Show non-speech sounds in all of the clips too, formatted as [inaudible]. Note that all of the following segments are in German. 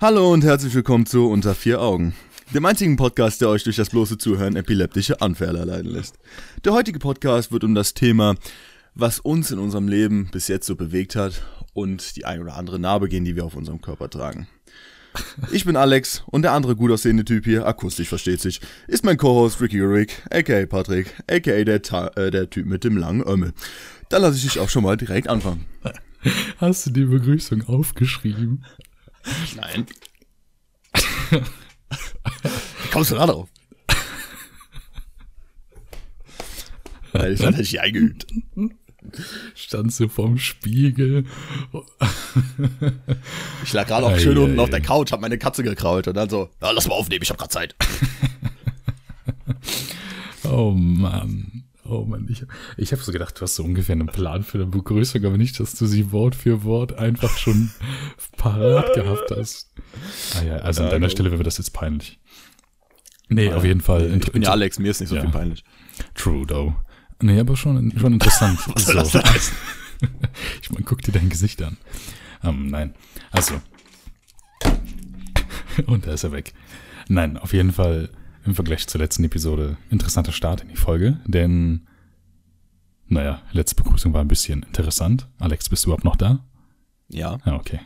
Hallo und herzlich willkommen zu Unter vier Augen, dem einzigen Podcast, der euch durch das bloße Zuhören epileptische Anfälle erleiden lässt. Der heutige Podcast wird um das Thema, was uns in unserem Leben bis jetzt so bewegt hat und die ein oder andere Narbe gehen, die wir auf unserem Körper tragen. Ich bin Alex und der andere gut aussehende Typ hier, akustisch versteht sich, ist mein Co-Host Ricky Rick, aka Patrick, aka der, Ta äh, der Typ mit dem langen Ömmel. Dann lasse ich dich auch schon mal direkt anfangen. Hast du die Begrüßung aufgeschrieben? Nein. Wie [laughs] kommst du da drauf? Weil ich hatte dich eingeübt. Standst du vorm Spiegel? Ich lag gerade auch Ei, schön ei, unten auf ei. der Couch, hab meine Katze gekrault und dann so, ja, lass mal aufnehmen, ich hab grad Zeit. [laughs] Oh Mann. Oh Mann, ich, ich habe so gedacht, du hast so ungefähr einen Plan für eine Begrüßung, aber nicht, dass du sie Wort für Wort einfach schon parat gehabt hast. Ah ja, also an deiner Stelle wäre das jetzt peinlich. Nee, auf jeden Fall. Ich bin ja Alex, mir ist nicht so Ja. viel peinlich. True, though. Nee, aber schon, schon interessant. [laughs] Was soll das heißen? [laughs] Ich meine, guck dir dein Gesicht an. Ähm, nein. Also. [laughs] Und da ist er weg. Nein, auf jeden Fall im Vergleich zur letzten Episode interessanter Start in die Folge, denn, naja, letzte Begrüßung war ein bisschen interessant. Alex, bist du überhaupt noch da? Ja. Ja, okay.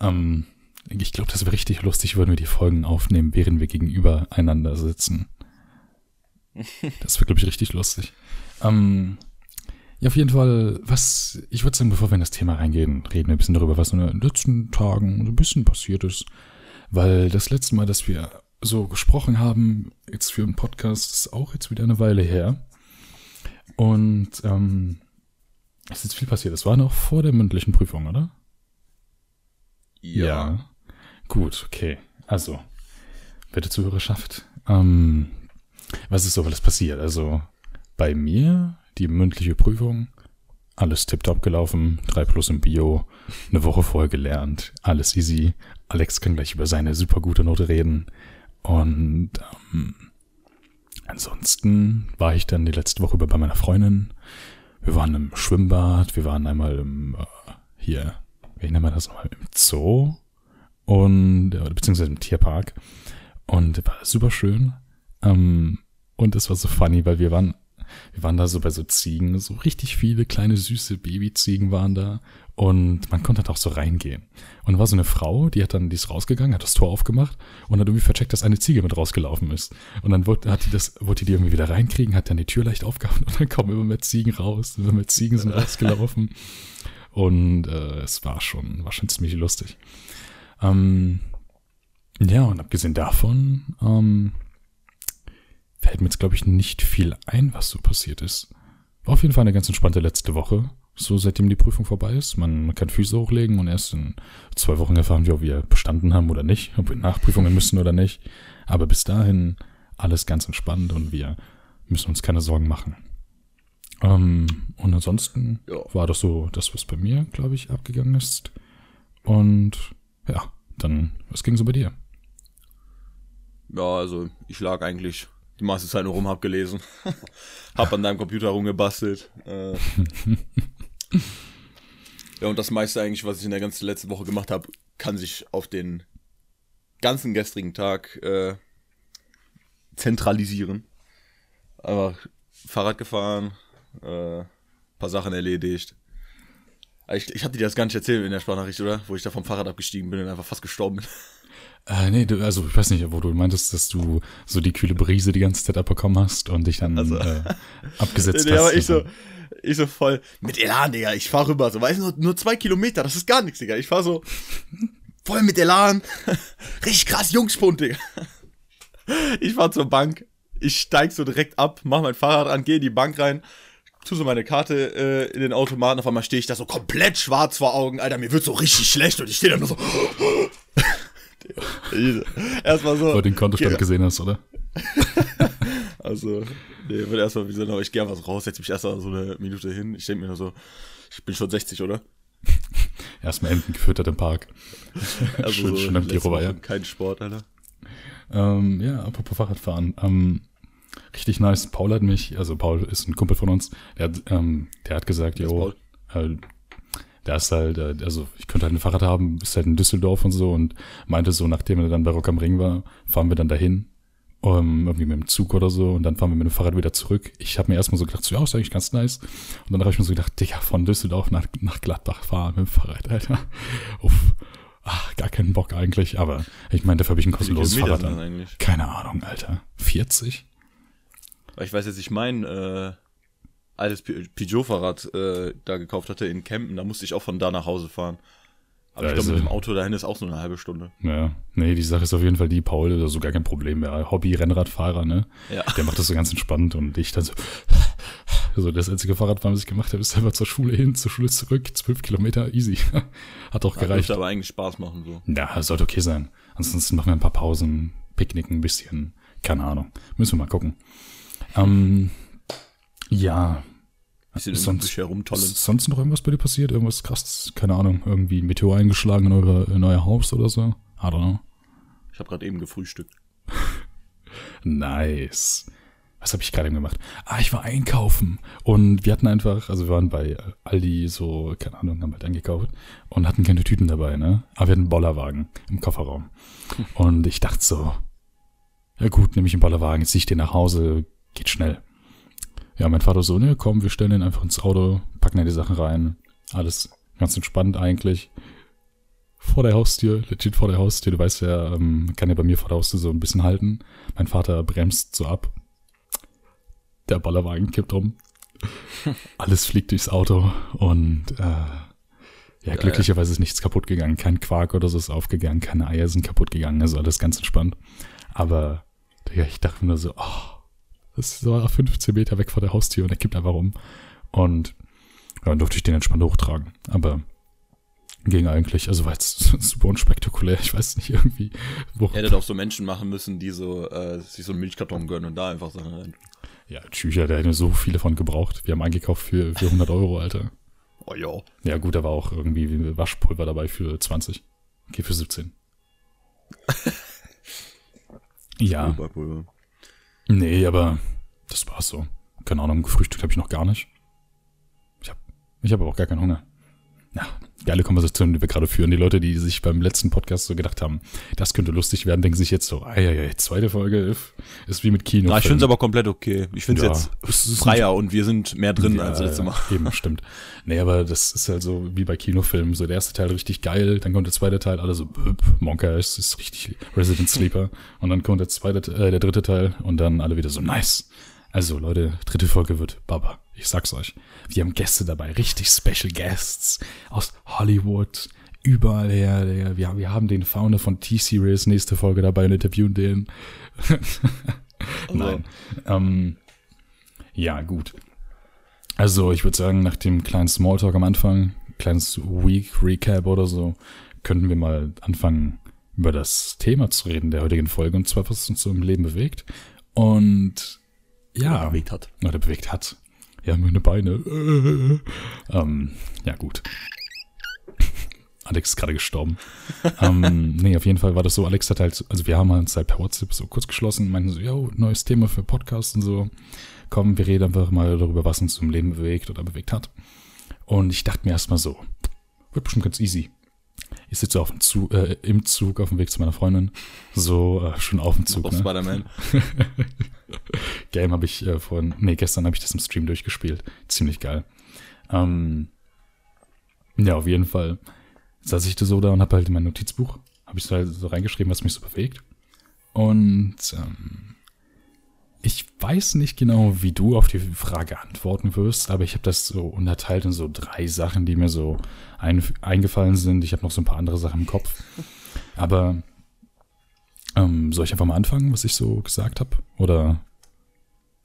Ähm, ich glaube, das wäre richtig lustig, würden wir die Folgen aufnehmen, während wir gegenüber einander sitzen. [laughs] Das wäre, glaube ich, richtig lustig. Ähm, ja, auf jeden Fall, was, ich würde sagen, bevor wir in das Thema reingehen, reden wir ein bisschen darüber, was in den letzten Tagen so ein bisschen passiert ist. Weil das letzte Mal, dass wir so gesprochen haben, jetzt für einen Podcast, ist auch jetzt wieder eine Weile her. Und ähm, es ist jetzt viel passiert. Es war noch vor der mündlichen Prüfung, oder? Gut, okay. Also, werte Zuhörerschaft, ähm, was ist so alles passiert? Also, bei mir, die mündliche Prüfung, alles tipptopp gelaufen, 3 plus im Bio, eine Woche vorher gelernt, alles easy. Alex kann gleich über seine super gute Note reden. Und ähm, ansonsten war ich dann die letzte Woche über bei meiner Freundin. Wir waren im Schwimmbad, wir waren einmal im, äh, hier, wie nennen wir das nochmal, im Zoo und, äh, beziehungsweise im Tierpark. Und war super schön. Ähm, und es war so funny, weil wir waren, wir waren da so bei so Ziegen, so richtig viele kleine süße Babyziegen waren da und man konnte da auch so reingehen. Und da war so eine Frau, die hat dann, die ist rausgegangen, hat das Tor aufgemacht und hat irgendwie vercheckt, dass eine Ziege mit rausgelaufen ist. Und dann wollte, hat die das, wollte die irgendwie wieder reinkriegen, hat dann die Tür leicht aufgehauen und dann kommen immer mehr Ziegen raus, immer mehr Ziegen sind rausgelaufen. Und äh, es war schon, war schon ziemlich lustig. Ähm, ja, und abgesehen davon, ähm, fällt mir jetzt, glaube ich, nicht viel ein, was so passiert ist. War auf jeden Fall eine ganz entspannte letzte Woche. So seitdem die Prüfung vorbei ist. Man kann Füße hochlegen und erst in zwei Wochen erfahren wir, ob wir bestanden haben oder nicht, ob wir Nachprüfungen müssen oder nicht. Aber bis dahin alles ganz entspannt und wir müssen uns keine Sorgen machen. Ähm, und ansonsten Ja. war das so das, was bei mir, glaube ich, abgegangen ist. Und ja, dann, was ging so bei dir? Ja, also ich lag eigentlich die meiste Zeit nur rum, hab gelesen. [laughs] hab an deinem Computer rumgebastelt. Äh. [laughs] ja, und das meiste eigentlich, was ich in der ganzen letzten Woche gemacht habe, kann sich auf den ganzen gestrigen Tag äh, zentralisieren. Einfach Fahrrad gefahren, äh, paar Sachen erledigt. Ich, ich hatte dir das gar nicht erzählt in der Sprachnachricht, oder? Wo ich da vom Fahrrad abgestiegen bin und einfach fast gestorben bin. Äh, nee, du, also ich weiß nicht, wo du meintest, dass du so die kühle Brise die ganze Zeit abbekommen hast und dich dann Also- äh, [laughs] abgesetzt Nee, hast. aber ich so, ich so voll mit Elan, Digga. Ich fahr rüber. So, weißt du, nur, nur zwei Kilometer, das ist gar nichts, Digga. Ich fahr so voll mit Elan. [laughs] Richtig krass Jungspund, Digga. Ich fahr zur Bank. Ich steig so direkt ab, mach mein Fahrrad an, geh in die Bank rein, tu so meine Karte äh, in den Automaten. Auf einmal stehe ich da so komplett schwarz vor Augen. Alter, mir wird so richtig schlecht und ich stehe da nur so. [laughs] Erstmal so. Wo du den Kontostand Geh- gesehen hast, oder? [laughs] Also, nee, wird erstmal wie so, aber ich gehe einfach so raus, setze mich erstmal so eine Minute hin. Ich denke mir nur so, ich bin schon 60, oder? [laughs] Erstmal Enten gefüttert im Park. Also schön, schön am Giro war ja. Kein Sport, Alter. Ähm, ja, apropos Fahrradfahren. Ähm, richtig nice. Paul hat mich, also Paul ist ein Kumpel von uns, der hat, ähm, der hat gesagt, jo, äh, Der ist halt, äh, also ich könnte halt ein Fahrrad haben, ist halt in Düsseldorf und so und meinte so, nachdem er dann bei Rock am Ring war, fahren wir dann dahin, um, irgendwie mit dem Zug oder so und dann fahren wir mit dem Fahrrad wieder zurück. Ich habe mir erstmal so gedacht, so, ja, ist eigentlich ganz nice. Und dann habe ich mir so gedacht, Digga, von Düsseldorf nach, nach Gladbach fahren mit dem Fahrrad, [laughs] Alter. Uff. Ach, gar keinen Bock eigentlich, aber ich meine, dafür habe ich ein kostenloses Fahrrad. Keine Ahnung, Alter. 40? Weil ich weiß jetzt, ich mein äh, altes Peugeot-Fahrrad äh, da gekauft hatte in Kempen, da musste ich auch von da nach Hause fahren. Aber ich glaube, Also- mit dem Auto dahin ist auch so eine halbe Stunde. Ja, nee, die Sache ist auf jeden Fall die, Paul, ist so gar kein Problem mehr. Hobby-Rennradfahrer, ne? Ja. Der macht das so ganz entspannt und ich dann so, so das einzige Fahrradfahren, was ich gemacht habe, ist einfach zur Schule hin, zur Schule zurück, zwölf Kilometer, easy. [laughs] Hat auch Das gereicht. dürfte aber eigentlich Spaß machen so. Ja, sollte okay sein. Ansonsten machen wir ein paar Pausen, picknicken ein bisschen, keine Ahnung. Müssen wir mal gucken. Ähm, ja, Bisschen im sonst, herumtollen. ist sonst noch irgendwas bei dir passiert? Irgendwas krasses? Keine Ahnung, irgendwie ein Meteor eingeschlagen in, eure, in euer Haus oder so? I don't know. Ich habe gerade eben gefrühstückt. [laughs] Nice. Was habe ich gerade eben gemacht? Ah, ich war einkaufen und wir hatten einfach, also wir waren bei Aldi so, keine Ahnung, haben halt eingekauft und hatten keine Tüten dabei, ne? Aber wir hatten einen Bollerwagen im Kofferraum. [laughs] Und ich dachte so, ja gut, nehme ich einen Bollerwagen, jetzt zieh ich den nach Hause, geht schnell. Ja, mein Vater so, ne, komm, wir stellen den einfach ins Auto, packen da die Sachen rein. Alles ganz entspannt eigentlich. Vor der Haustür, legit vor der Haustür. Du weißt ja, ähm, kann ja bei mir vor der Haustür so ein bisschen halten. Mein Vater bremst so ab. Der Bollerwagen kippt um. [laughs] Alles fliegt durchs Auto und äh, ja, glücklicherweise ist nichts kaputt gegangen. Kein Quark oder so ist aufgegangen, keine Eier sind kaputt gegangen, also alles ganz entspannt. Aber Digga, ich dachte mir nur so, oh, das war 15 Meter weg vor der Haustür und er kippt einfach um. Und ja, dann durfte ich den entspannt hochtragen. Aber ging eigentlich, also war jetzt [laughs] super unspektakulär. Ich weiß nicht irgendwie, wo. Ihr hättet auch so Menschen machen müssen, die so äh, sich so einen Milchkarton gönnen und da einfach Sachen rein. Ja, Tschücher, der hätte so viele von gebraucht. Wir haben eingekauft für, für 100 Euro, Alter. Oh ja. Ja, gut, da war auch irgendwie Waschpulver dabei für 20. Okay, für 17. [laughs] ja, Pulver. Nee, aber das war's so. Keine Ahnung, gefrühstückt habe ich noch gar nicht. Ich habe ich hab aber auch gar keinen Hunger. Ja, geile Konversation, die wir gerade führen. Die Leute, die sich beim letzten Podcast so gedacht haben, das könnte lustig werden, denken sich jetzt so, ah ja, ja, zweite Folge ist, wie mit Kino. Na, ich finde es aber komplett okay. Ich finde es Ja, jetzt [laughs] es freier und wir sind mehr drin Ja, als letztes Mal. Eben, stimmt. Nee, aber das ist halt so wie bei Kinofilmen. So der erste Teil richtig geil, dann kommt der zweite Teil, alle so, böp, Monka ist, ist richtig Resident Sleeper. Und dann kommt der zweite, äh, der dritte Teil und dann alle wieder so, nice. Also Leute, dritte Folge wird Baba. Ich sag's euch. Wir haben Gäste dabei, richtig Special Guests aus Hollywood, überall her. Der, wir, wir haben den Founder von T-Series nächste Folge dabei und interviewen den. [laughs] Nein. Ähm, ja, gut. Also, ich würde sagen, nach dem kleinen Smalltalk am Anfang, kleines Week Recap oder so, könnten wir mal anfangen, über das Thema zu reden der heutigen Folge, und zwar, was uns so im Leben bewegt. Und ja, bewegt hat. oder bewegt hat. Ja, meine Beine. [laughs] ähm, ja, gut. [laughs] Alex ist gerade gestorben. [laughs] ähm, nee, auf jeden Fall war das so, Alex hat halt, also wir haben uns halt per WhatsApp so kurz geschlossen, meinten so, yo, neues Thema für Podcast und so. Komm, wir reden einfach mal darüber, was uns im Leben bewegt oder bewegt hat. Und ich dachte mir erstmal so, wird bestimmt ganz easy. Ich sitze auf dem Zug, äh, im Zug auf dem Weg zu meiner Freundin. So, äh, schon auf dem Zug. Auf Ne? Spider-Man. [laughs] Game habe ich äh, vorhin, nee, gestern habe ich das im Stream durchgespielt. Ziemlich geil. Ähm, ja, auf jeden Fall saß ich da so da und habe halt in mein Notizbuch, habe ich so, halt so reingeschrieben, was mich so bewegt. Und ähm, ich weiß nicht genau, wie du auf die Frage antworten wirst, aber ich habe das so unterteilt in so drei Sachen, die mir so ein, eingefallen sind. Ich habe noch so ein paar andere Sachen im Kopf. Aber ähm, soll ich einfach mal anfangen, was ich so gesagt habe? Oder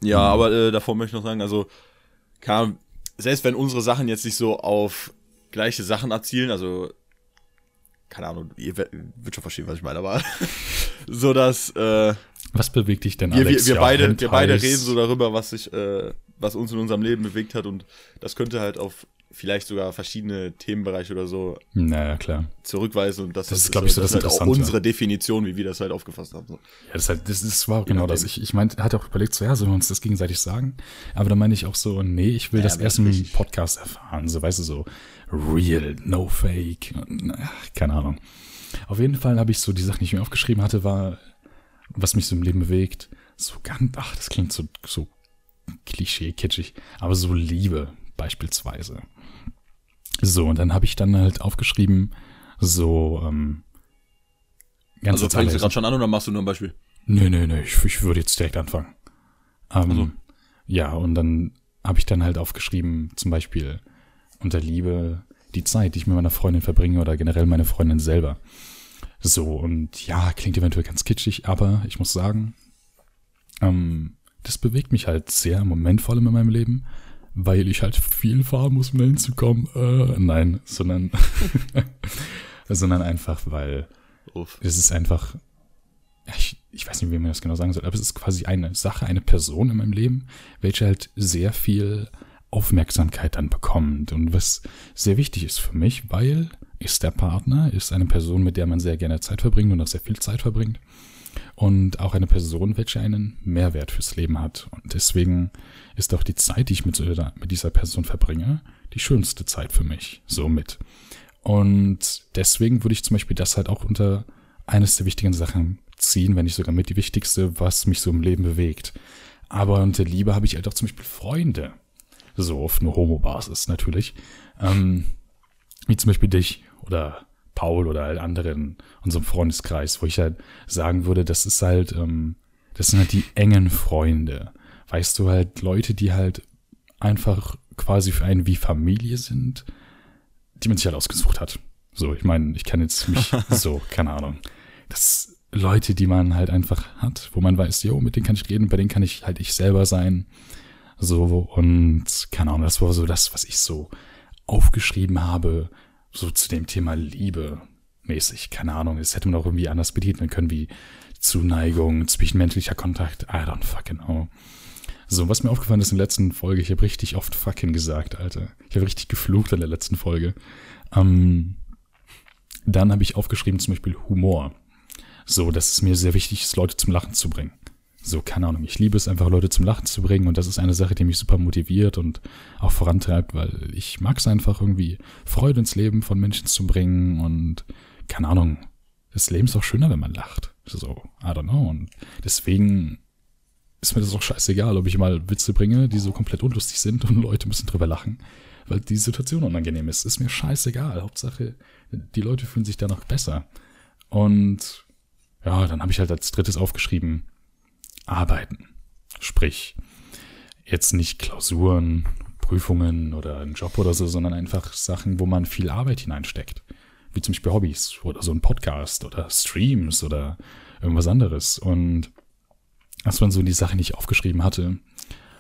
Ja, aber äh, davor möchte ich noch sagen, also, kann, selbst wenn unsere Sachen jetzt nicht so auf gleiche Sachen erzielen, also, keine Ahnung, ihr wird schon verstehen, was ich meine, aber [laughs] so dass äh, Was bewegt dich denn, wir, wir, Alex? wir Ja, beide, wir beide reden so darüber, was sich, äh, was uns in unserem Leben bewegt hat und das könnte halt auf vielleicht sogar verschiedene Themenbereiche oder so Naja, klar. zurückweisen und das, Das ist, glaub ich, so das halt auch unsere Definition, wie wir das halt aufgefasst haben. So. Ja, das, halt, das, das war auch genau das. Ich, ich meinte, hatte auch überlegt, so, ja, sollen wir uns das gegenseitig sagen? Aber dann meine ich auch so, nee, ich will Ja, das erst das im. Podcast erfahren. So, weißt du, so real, no fake. Ach, keine Ahnung. Auf jeden Fall habe ich so die Sachen, die ich mir aufgeschrieben hatte, war, was mich so im Leben bewegt. So ganz, ach, das klingt so, so klischee, kitschig, aber so Liebe beispielsweise. So, und dann habe ich dann halt aufgeschrieben, so, ähm, ganz Also fängst du gerade schon an oder machst du nur ein Beispiel? Nö, nö, nö, ich, ich würde jetzt direkt anfangen. Ähm, also. Ja, und dann habe ich dann halt aufgeschrieben, zum Beispiel unter Liebe die Zeit, die ich mit meiner Freundin verbringe oder generell meine Freundin selber. So, und ja, klingt eventuell ganz kitschig, aber ich muss sagen, ähm, das bewegt mich halt sehr im Moment vor allem in meinem Leben, weil ich halt viel fahren muss, um da hinzukommen. Äh, nein, sondern, [laughs] sondern einfach, weil Uff. es ist einfach, ich, ich weiß nicht, wie man das genau sagen soll, aber es ist quasi eine Sache, eine Person in meinem Leben, welche halt sehr viel Aufmerksamkeit dann bekommt und was sehr wichtig ist für mich, weil ist der Partner, ist eine Person, mit der man sehr gerne Zeit verbringt und auch sehr viel Zeit verbringt und auch eine Person, welche einen Mehrwert fürs Leben hat. Und deswegen ist auch die Zeit, die ich mit, mit dieser Person verbringe, die schönste Zeit für mich, so mit. Und deswegen würde ich zum Beispiel das halt auch unter eines der wichtigen Sachen ziehen, wenn nicht sogar mit die wichtigste, was mich so im Leben bewegt. Aber unter Liebe habe ich halt auch zum Beispiel Freunde. So auf eine Homo-Basis natürlich. Ähm, wie zum Beispiel dich oder Paul oder halt anderen unserem Freundeskreis, wo ich halt sagen würde, das ist halt, ähm, das sind halt die engen Freunde. Weißt du, halt Leute, die halt einfach quasi für einen wie Familie sind, die man sich halt ausgesucht hat. So, ich meine, ich kann jetzt mich [laughs] so, keine Ahnung. Das Leute, die man halt einfach hat, wo man weiß, jo, mit denen kann ich reden, bei denen kann ich halt ich selber sein. So, und keine Ahnung, das war so das, was ich so aufgeschrieben habe, so zu dem Thema Liebe mäßig. Keine Ahnung, es hätte man auch irgendwie anders betiteln können, wie Zuneigung, zwischenmenschlicher Kontakt. I don't fucking know. So, was mir aufgefallen ist in der letzten Folge, ich habe richtig oft fucking gesagt, Alter. Ich habe richtig geflucht in der letzten Folge. Ähm, dann habe ich aufgeschrieben zum Beispiel Humor. So, dass es mir sehr wichtig ist, Leute zum Lachen zu bringen. So, keine Ahnung, ich liebe es einfach, Leute zum Lachen zu bringen und das ist eine Sache, die mich super motiviert und auch vorantreibt, weil ich mag es einfach irgendwie, Freude ins Leben von Menschen zu bringen und keine Ahnung, das Leben ist auch schöner, wenn man lacht. So, I don't know. Und deswegen ist mir das auch scheißegal, ob ich mal Witze bringe, die so komplett unlustig sind und Leute müssen drüber lachen, weil die Situation unangenehm ist. Ist mir scheißegal. Hauptsache, die Leute fühlen sich danach besser. Und ja, dann habe ich halt als drittes aufgeschrieben, arbeiten. Sprich, jetzt nicht Klausuren, Prüfungen oder einen Job oder so, sondern einfach Sachen, wo man viel Arbeit hineinsteckt. Wie zum Beispiel Hobbys oder so ein Podcast oder Streams oder irgendwas anderes. Und das waren so die Sachen, die ich aufgeschrieben hatte.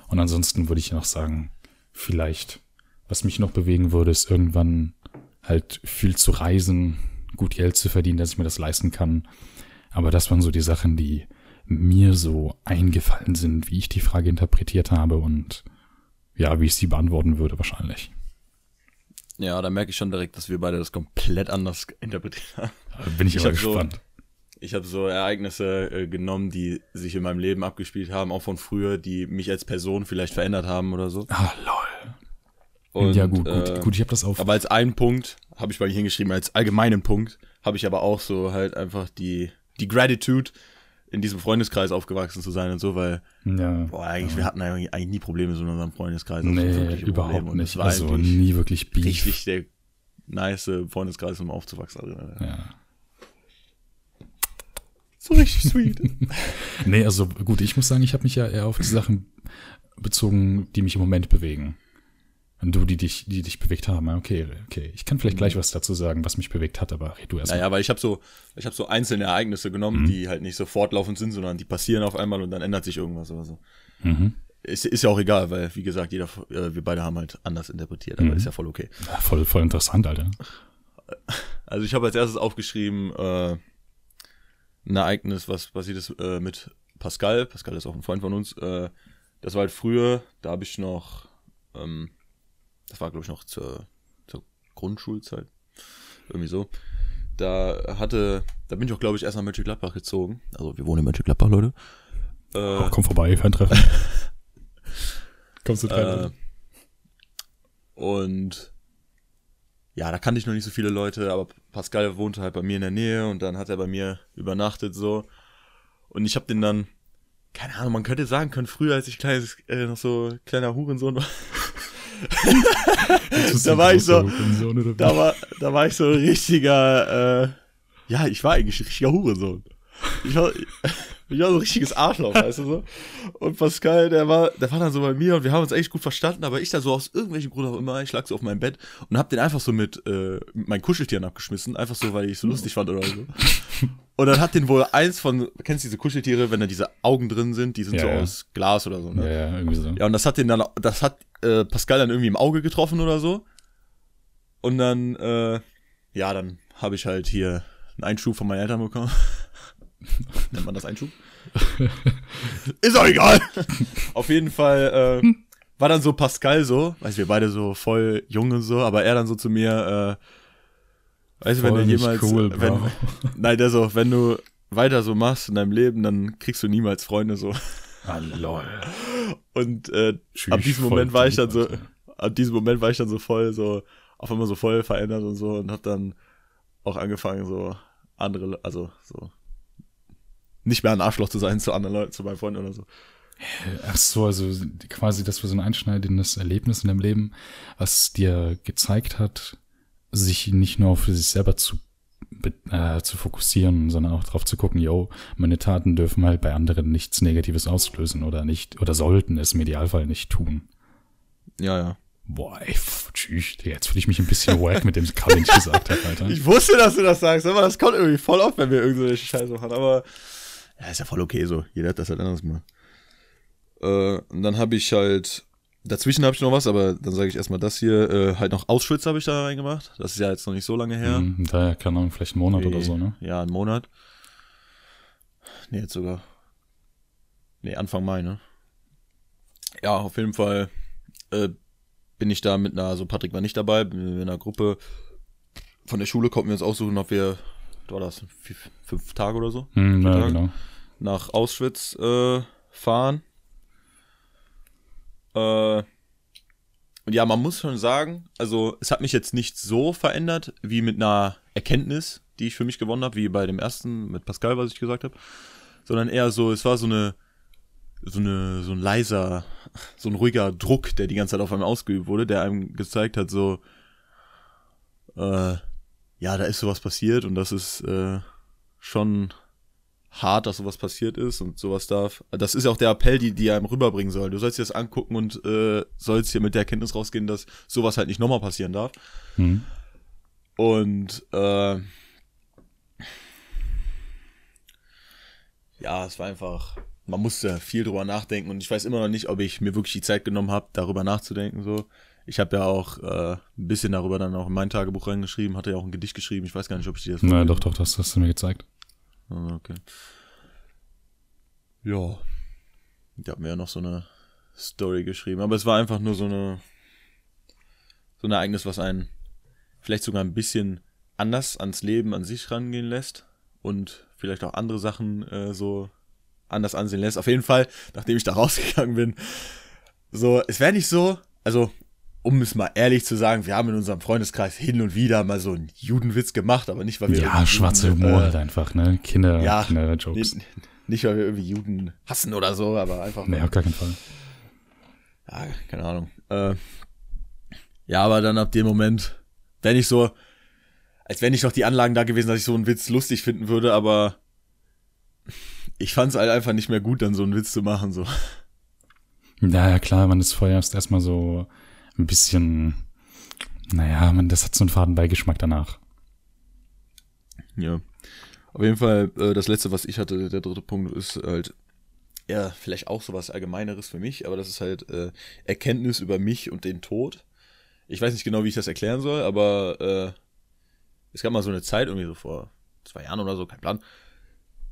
Und ansonsten würde ich noch sagen, vielleicht, was mich noch bewegen würde, ist irgendwann halt viel zu reisen, gut Geld zu verdienen, dass ich mir das leisten kann. Aber das waren so die Sachen, die mir so eingefallen sind, wie ich die Frage interpretiert habe und ja, wie ich sie beantworten würde wahrscheinlich. Ja, da merke ich schon direkt, dass wir beide das komplett anders interpretiert haben. Bin ich, ich aber gespannt. So, ich habe so Ereignisse äh, genommen, die sich in meinem Leben abgespielt haben, auch von früher, die mich als Person vielleicht verändert haben oder so. Ah, lol. Und, ja, gut, gut, äh, gut, ich habe das auf. Aber als einen Punkt, habe ich bei mir hingeschrieben, als allgemeinen Punkt, habe ich aber auch so halt einfach die, die Gratitude, in diesem Freundeskreis aufgewachsen zu sein und so, weil ja, boah, eigentlich, ja. wir hatten eigentlich nie Probleme so in unserem Freundeskreis. Nee, überhaupt Probleme. nicht. also nie wirklich Beef. Richtig der nice Freundeskreis, um aufzuwachsen. Also, ja. So richtig sweet. [laughs] nee, also gut, ich muss sagen, ich habe mich ja eher auf die Sachen bezogen, die mich im Moment bewegen. Du, die dich, die dich bewegt haben. Okay, okay. Ich kann vielleicht gleich mhm. was dazu sagen, was mich bewegt hat, aber red du erst. Naja, aber ich habe so, ich habe so einzelne Ereignisse genommen, mhm. die halt nicht so fortlaufend sind, sondern die passieren auf einmal und dann ändert sich irgendwas oder so. Mhm. Ist, ist ja auch egal, weil, wie gesagt, jeder, äh, wir beide haben halt anders interpretiert, aber mhm. ist ja voll okay. Ja, voll, voll interessant, Alter. [laughs] Also ich habe als erstes aufgeschrieben, äh, ein Ereignis, was passiert ist äh, mit Pascal. Pascal ist auch ein Freund von uns. Äh, das war halt früher, da habe ich noch, ähm, das war, glaube ich, noch zur, zur Grundschulzeit. Irgendwie so. Da hatte, da bin ich auch, glaube ich, erst nach Mönchengladbach gezogen. Also wir wohnen in Mönchengladbach, Leute. Äh, oh, komm vorbei, Fantreffen. [laughs] Kommst du rein? Äh, und ja, da kannte ich noch nicht so viele Leute, aber Pascal wohnte halt bei mir in der Nähe und dann hat er bei mir übernachtet so. Und ich habe den dann, keine Ahnung, man könnte sagen können, früher als ich kleines, äh, noch so kleiner Hurensohn war. Da war ich so, da war, da war ich so ein richtiger, äh, ja, ich war eigentlich ein richtiger Hurensohn. Ich war, ich war so ein richtiges Arschloch, weißt du so. Und Pascal, der war, der war dann so bei mir und wir haben uns echt gut verstanden, aber ich da so aus irgendwelchen Gründen auch immer, ich lag so auf meinem Bett und hab den einfach so mit, äh, mit meinen Kuscheltieren abgeschmissen, einfach so, weil ich so lustig fand oder so. Und dann hat den wohl eins von, kennst du diese Kuscheltiere, wenn da diese Augen drin sind, die sind Ja, so ja. aus Glas oder so, ne? Ja, ja, irgendwie so. Ja, und das hat den dann, das hat äh, Pascal dann irgendwie im Auge getroffen oder so. Und dann, äh, ja, dann habe ich halt hier einen Einschub von meinen Eltern bekommen. [laughs] Nennt man das Einschub? [laughs] Ist auch egal. Auf jeden Fall äh, war dann so Pascal so, weiß wir beide so voll jung und so, aber er dann so zu mir, äh, weißt du, wenn du jemals, cool, wenn, [laughs] nein, der so, wenn du weiter so machst in deinem Leben, dann kriegst du niemals Freunde so. Ah, lol. Und äh, Tschüss, ab diesem Moment war ich dann so, ab diesem Moment war ich dann so voll so, auf einmal so voll verändert und so und hab dann auch angefangen so andere, also so nicht mehr ein Arschloch zu sein zu anderen Leuten, zu meinen Freunden oder so. Ach so, also quasi das war so ein einschneidendes Erlebnis in deinem Leben, was dir gezeigt hat, sich nicht nur auf sich selber zu, äh, zu fokussieren, sondern auch drauf zu gucken, yo, meine Taten dürfen halt bei anderen nichts Negatives auslösen oder nicht, oder sollten es im Idealfall nicht tun. Ja, ja. Boah, ey, tschüss, jetzt fühle ich mich ein bisschen wack mit dem Kamm, den ich gesagt habe, Alter. Ich wusste, dass du das sagst, aber das kommt irgendwie voll oft, wenn wir irgendeine Scheiße machen, aber ja, ist ja voll okay so. Jeder hat das halt anders gemacht. Äh, und dann habe ich halt, dazwischen habe ich noch was, aber dann sage ich erstmal das hier, äh, halt noch Auschwitz habe ich da reingemacht. Das ist ja jetzt noch nicht so lange her. Mhm, Daher, keine Ahnung, vielleicht einen Monat oder Nee, so, ne? Ja, einen Monat. Nee, jetzt sogar. Nee, Anfang Mai, ne? Ja, auf jeden Fall äh, bin ich da mit einer, also Patrick war nicht dabei, bin in einer Gruppe von der Schule, konnten wir uns aussuchen, ob wir, war das, vier, fünf Tage oder so, Mhm, ja, Tage? genau. nach Auschwitz äh, fahren. Äh, und ja, man muss schon sagen, also es hat mich jetzt nicht so verändert, wie mit einer Erkenntnis, die ich für mich gewonnen habe, wie bei dem ersten mit Pascal, was ich gesagt habe, sondern eher so, es war so eine, so eine, so ein leiser, so ein ruhiger Druck, der die ganze Zeit auf einem ausgeübt wurde, der einem gezeigt hat, so, äh, ja, da ist sowas passiert und das ist äh, schon hart, dass sowas passiert ist und sowas darf. Das ist ja auch der Appell, die, die einem rüberbringen soll. Du sollst dir das angucken und äh, sollst hier mit der Erkenntnis rausgehen, dass sowas halt nicht nochmal passieren darf. Mhm. Und äh, ja, es war einfach, man musste viel drüber nachdenken und ich weiß immer noch nicht, ob ich mir wirklich die Zeit genommen habe, darüber nachzudenken. So, ich habe ja auch äh, ein bisschen darüber dann auch in mein Tagebuch reingeschrieben, hatte ja auch ein Gedicht geschrieben. Ich weiß gar nicht, ob ich dir das vorgelesen doch, doch, das hast du mir gezeigt. Ah, okay. Ja. Ich habe mir ja noch so eine Story geschrieben, aber es war einfach nur so eine so ein Ereignis, was einen vielleicht sogar ein bisschen anders ans Leben an sich rangehen lässt und vielleicht auch andere Sachen äh, so anders ansehen lässt. Auf jeden Fall, nachdem ich da rausgegangen bin, so, es wäre nicht so, also um es mal ehrlich zu sagen, wir haben in unserem Freundeskreis hin und wieder mal so einen Judenwitz gemacht, aber nicht, weil wir Ja, schwarze Juden, Humor äh, halt einfach, ne? Kinder, ja, Kinder-Jokes. Nee, nicht, weil wir irgendwie Juden hassen oder so, aber einfach. Nee, auf gar keinen Fall. Ja, keine Ahnung. Äh, ja, aber dann ab dem Moment, wenn ich so, als wenn nicht noch die Anlagen da gewesen, dass ich so einen Witz lustig finden würde, aber ich fand es halt einfach nicht mehr gut, dann so einen Witz zu machen, so. Ja, ja, klar, man ist vorher erst erstmal so ein bisschen, naja, man, das hat so einen faden Beigeschmack danach. Ja. Auf jeden Fall, äh, das letzte, was ich hatte, der dritte Punkt, ist halt, ja, vielleicht auch sowas Allgemeineres für mich, aber das ist halt äh, Erkenntnis über mich und den Tod. Ich weiß nicht genau, wie ich das erklären soll, aber äh, es gab mal so eine Zeit, irgendwie so vor zwei Jahren oder so, kein Plan.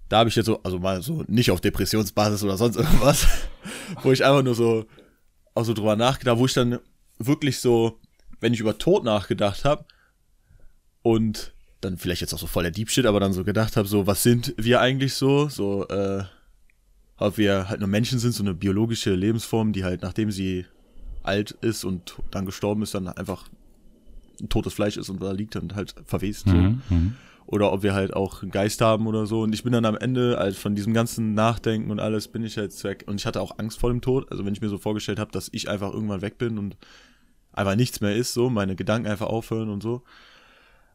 Da habe ich jetzt so, also mal so nicht auf Depressionsbasis oder sonst irgendwas, [laughs] wo ich einfach nur so auch so drüber nachgedacht, wo ich dann wirklich so, wenn ich über Tod nachgedacht habe und dann vielleicht jetzt auch so voll der Deep Shit, aber dann so gedacht habe, so, was sind wir eigentlich so? So, äh, ob wir halt nur Menschen sind, so eine biologische Lebensform, die halt, nachdem sie alt ist und dann gestorben ist, dann einfach ein totes Fleisch ist und da liegt und halt verwest. So. Mhm. Mhm. Oder ob wir halt auch einen Geist haben oder so. Und ich bin dann am Ende, halt von diesem ganzen Nachdenken und alles, bin ich jetzt weg. Und ich hatte auch Angst vor dem Tod. Also wenn ich mir so vorgestellt habe, dass ich einfach irgendwann weg bin und einfach nichts mehr ist, so, meine Gedanken einfach aufhören und so.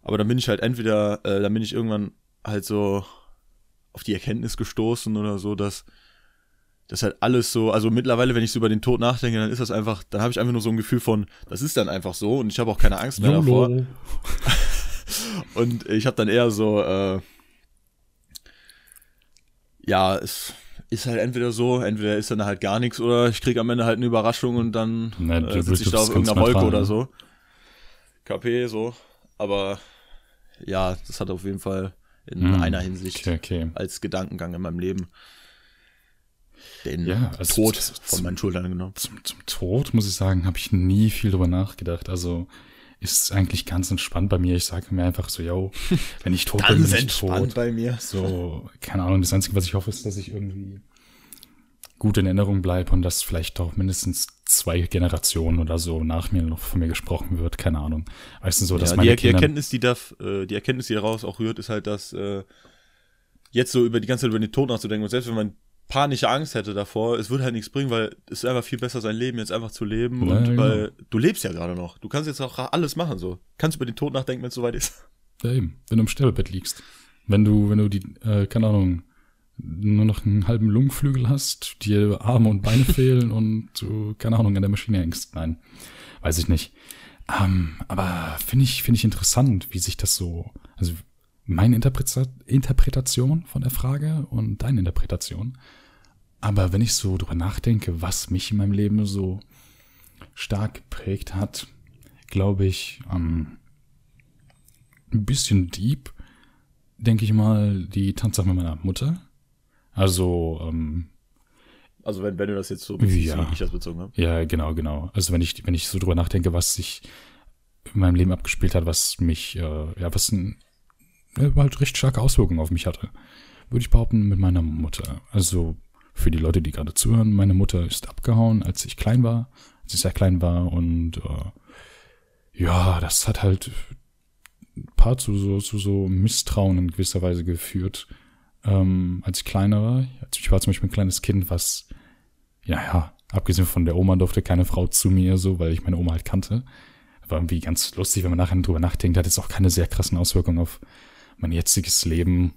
Aber dann bin ich halt entweder, äh, dann bin ich irgendwann halt so auf die Erkenntnis gestoßen oder so, dass das halt alles so, also mittlerweile, wenn ich so über den Tod nachdenke, dann ist das einfach, dann habe ich einfach nur so ein Gefühl von, das ist dann einfach so und ich habe auch keine Angst mehr davor. YOLO. [laughs] Und ich habe dann eher so, äh, ja, es ist halt entweder so, entweder ist dann halt gar nichts oder ich krieg am Ende halt eine Überraschung und dann du äh, sitze ich da auf irgendeiner Wolke neutral, oder ne? so. KP, so. Aber ja, das hat auf jeden Fall in Hm, einer Hinsicht Okay, okay. als Gedankengang in meinem Leben den Ja, also Tod das- von meinen Schultern genommen. Zum, zum Tod, muss ich sagen, habe ich nie viel drüber nachgedacht. Also ist eigentlich ganz entspannt bei mir. Ich sage mir einfach so, yo, [laughs] wenn ich tot bin, bin ich tot. bei mir. So, keine Ahnung, das Einzige, was ich hoffe, ist, dass ich irgendwie gut in Erinnerung bleibe und dass vielleicht auch mindestens zwei Generationen oder so nach mir noch von mir gesprochen wird. Keine Ahnung. Weißt du so, dass ja, meine die, die Kinder... Erkenntnis, die da, äh, die Erkenntnis, die daraus auch rührt, ist halt, dass äh, jetzt so über die ganze Zeit über den Tod nachzudenken und selbst wenn man panische Angst hätte davor, es würde halt nichts bringen, weil es ist einfach viel besser, sein Leben jetzt einfach zu leben Ja, und genau. weil du lebst ja gerade noch. Du kannst jetzt auch alles machen so. Kannst über den Tod nachdenken, wenn es soweit ist. Ja, eben, wenn du im Sterbebett liegst. Wenn du, wenn du die, äh, keine Ahnung, nur noch einen halben Lungenflügel hast, dir Arme und Beine [laughs] fehlen und du, keine Ahnung, an der Maschine hängst. Nein, weiß ich nicht. Ähm, aber finde ich, finde ich interessant, wie sich das so, also meine Interpreta Interpretation von der Frage und deine Interpretation. Aber wenn ich so drüber nachdenke, was mich in meinem Leben so stark geprägt hat, glaube ich, ähm, ein bisschen deep, denke ich mal, die Tanzsache mit meiner Mutter. Also, ähm, Also wenn, wenn du das jetzt so beziehst, Ja. ich das bezogen habe. ja, genau, genau. Also wenn ich, wenn ich so drüber nachdenke, was sich in meinem Leben abgespielt hat, was mich, äh, ja, was ein, ja, halt recht starke Auswirkungen auf mich hatte, würde ich behaupten, mit meiner Mutter. Also für die Leute, die gerade zuhören, meine Mutter ist abgehauen, als ich klein war, als ich sehr klein war und äh, ja, das hat halt ein paar zu so, zu so Misstrauen in gewisser Weise geführt, ähm, als ich kleiner war. Also ich war zum Beispiel ein kleines Kind, was, ja, ja, abgesehen von der Oma durfte keine Frau zu mir, so, weil ich meine Oma halt kannte. War irgendwie ganz lustig, wenn man nachher drüber nachdenkt, hat jetzt auch keine sehr krassen Auswirkungen auf mein jetziges Leben.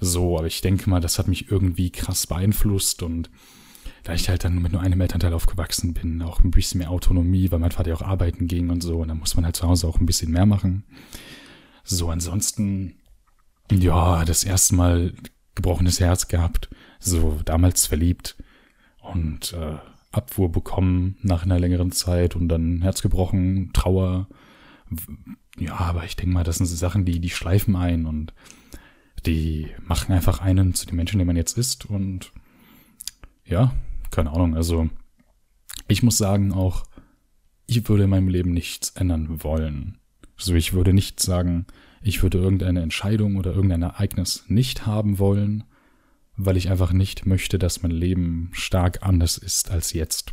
So, aber ich denke mal, das hat mich irgendwie krass beeinflusst und da ich halt dann mit nur einem Elternteil aufgewachsen bin, auch ein bisschen mehr Autonomie, weil mein Vater ja auch arbeiten ging und so, und dann muss man halt zu Hause auch ein bisschen mehr machen. So, ansonsten, ja, das erste Mal gebrochenes Herz gehabt, so damals verliebt und äh, Abfuhr bekommen nach einer längeren Zeit und dann Herz gebrochen, Trauer. Ja, aber ich denke mal, das sind so Sachen, die, die schleifen ein und die machen einfach einen zu dem Menschen, der man jetzt ist und ja, keine Ahnung, also ich muss sagen auch, ich würde in meinem Leben nichts ändern wollen. Also ich würde nicht sagen, ich würde irgendeine Entscheidung oder irgendein Ereignis nicht haben wollen, weil ich einfach nicht möchte, dass mein Leben stark anders ist als jetzt.